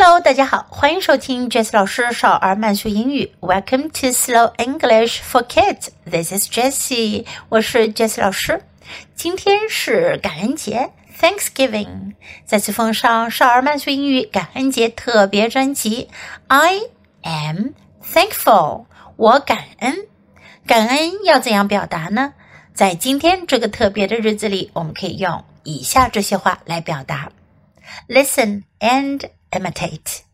Hello，大家好，欢迎收听 Jess 老师少儿慢速英语。Welcome to Slow English for Kids. This is Jessie，我是 Jess 老师。今天是感恩节，Thanksgiving。再次奉上少儿慢速英语感恩节特别专辑。I am thankful，我感恩。感恩要怎样表达呢？在今天这个特别的日子里，我们可以用以下这些话来表达。Listen and imitate.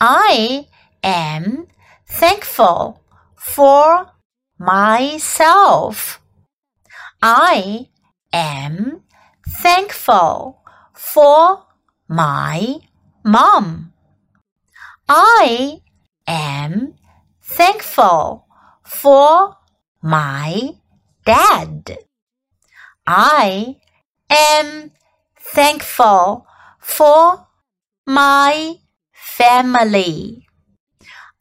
I am thankful for myself. I am thankful for my mom. I am thankful for my dad. I am thankful for my family.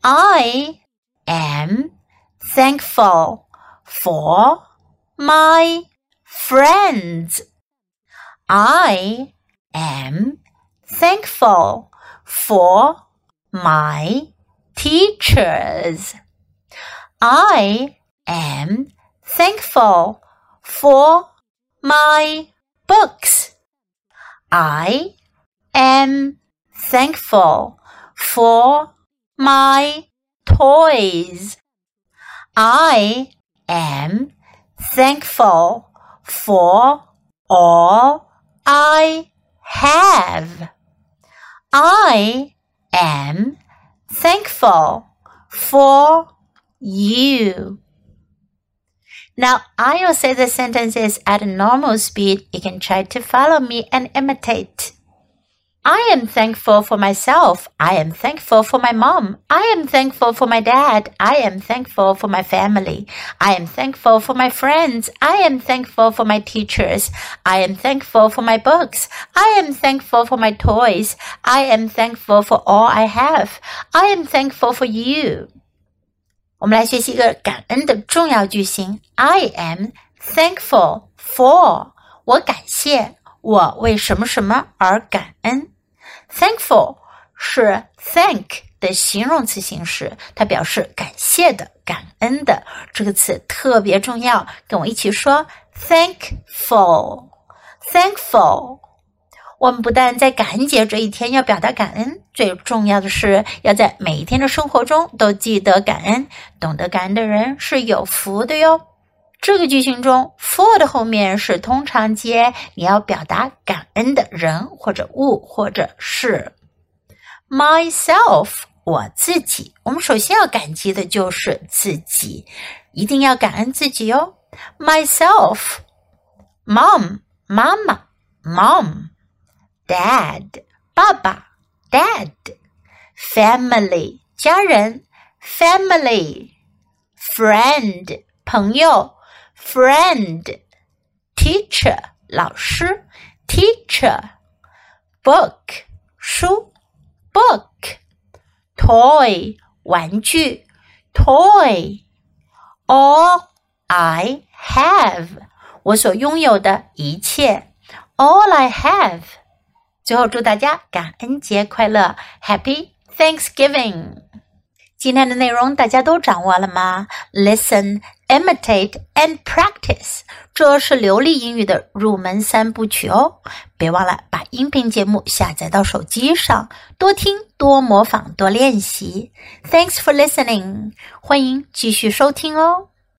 I am thankful for my friends. I am thankful for my teachers. I am thankful for my books. I am thankful for my toys. I am thankful for all I have. I am thankful for you. Now, I will say the sentences at a normal speed. You can try to follow me and imitate. I am thankful for myself. I am thankful for my mom. I am thankful for my dad. I am thankful for my family. I am thankful for my friends. I am thankful for my teachers. I am thankful for my books. I am thankful for my toys. I am thankful for all I have. I am thankful for you. 我们来学习一个感恩的重要句型。I am thankful for，我感谢， 我为什么什么而感恩。Thankful 是 thank 的形容词形式，它表示感谢的、感恩的。这个词特别重要，跟我一起说：thankful，thankful。我们不但在感恩节这一天要表达感恩，最重要的是要在每一天的生活中都记得感恩。懂得感恩的人是有福的哟。这个句型中，for 的后面是通常接你要表达感恩的人或者物或者事。Myself，我自己。我们首先要感激的就是自己，一定要感恩自己哟。Myself，mom，妈妈，mom。dad 爸爸，dad family 家人，family friend 朋友 ，friend teacher 老师，teacher book 书，book toy 玩具，toy all I have 我所拥有的一切，all I have。最后，祝大家感恩节快乐，Happy Thanksgiving！今天的内容大家都掌握了吗？Listen, Imitate and practice，这是流利英语的入门三部曲哦。别忘了把音频节目下载到手机上，多听、多模仿、多练习。Thanks for listening，欢迎继续收听哦。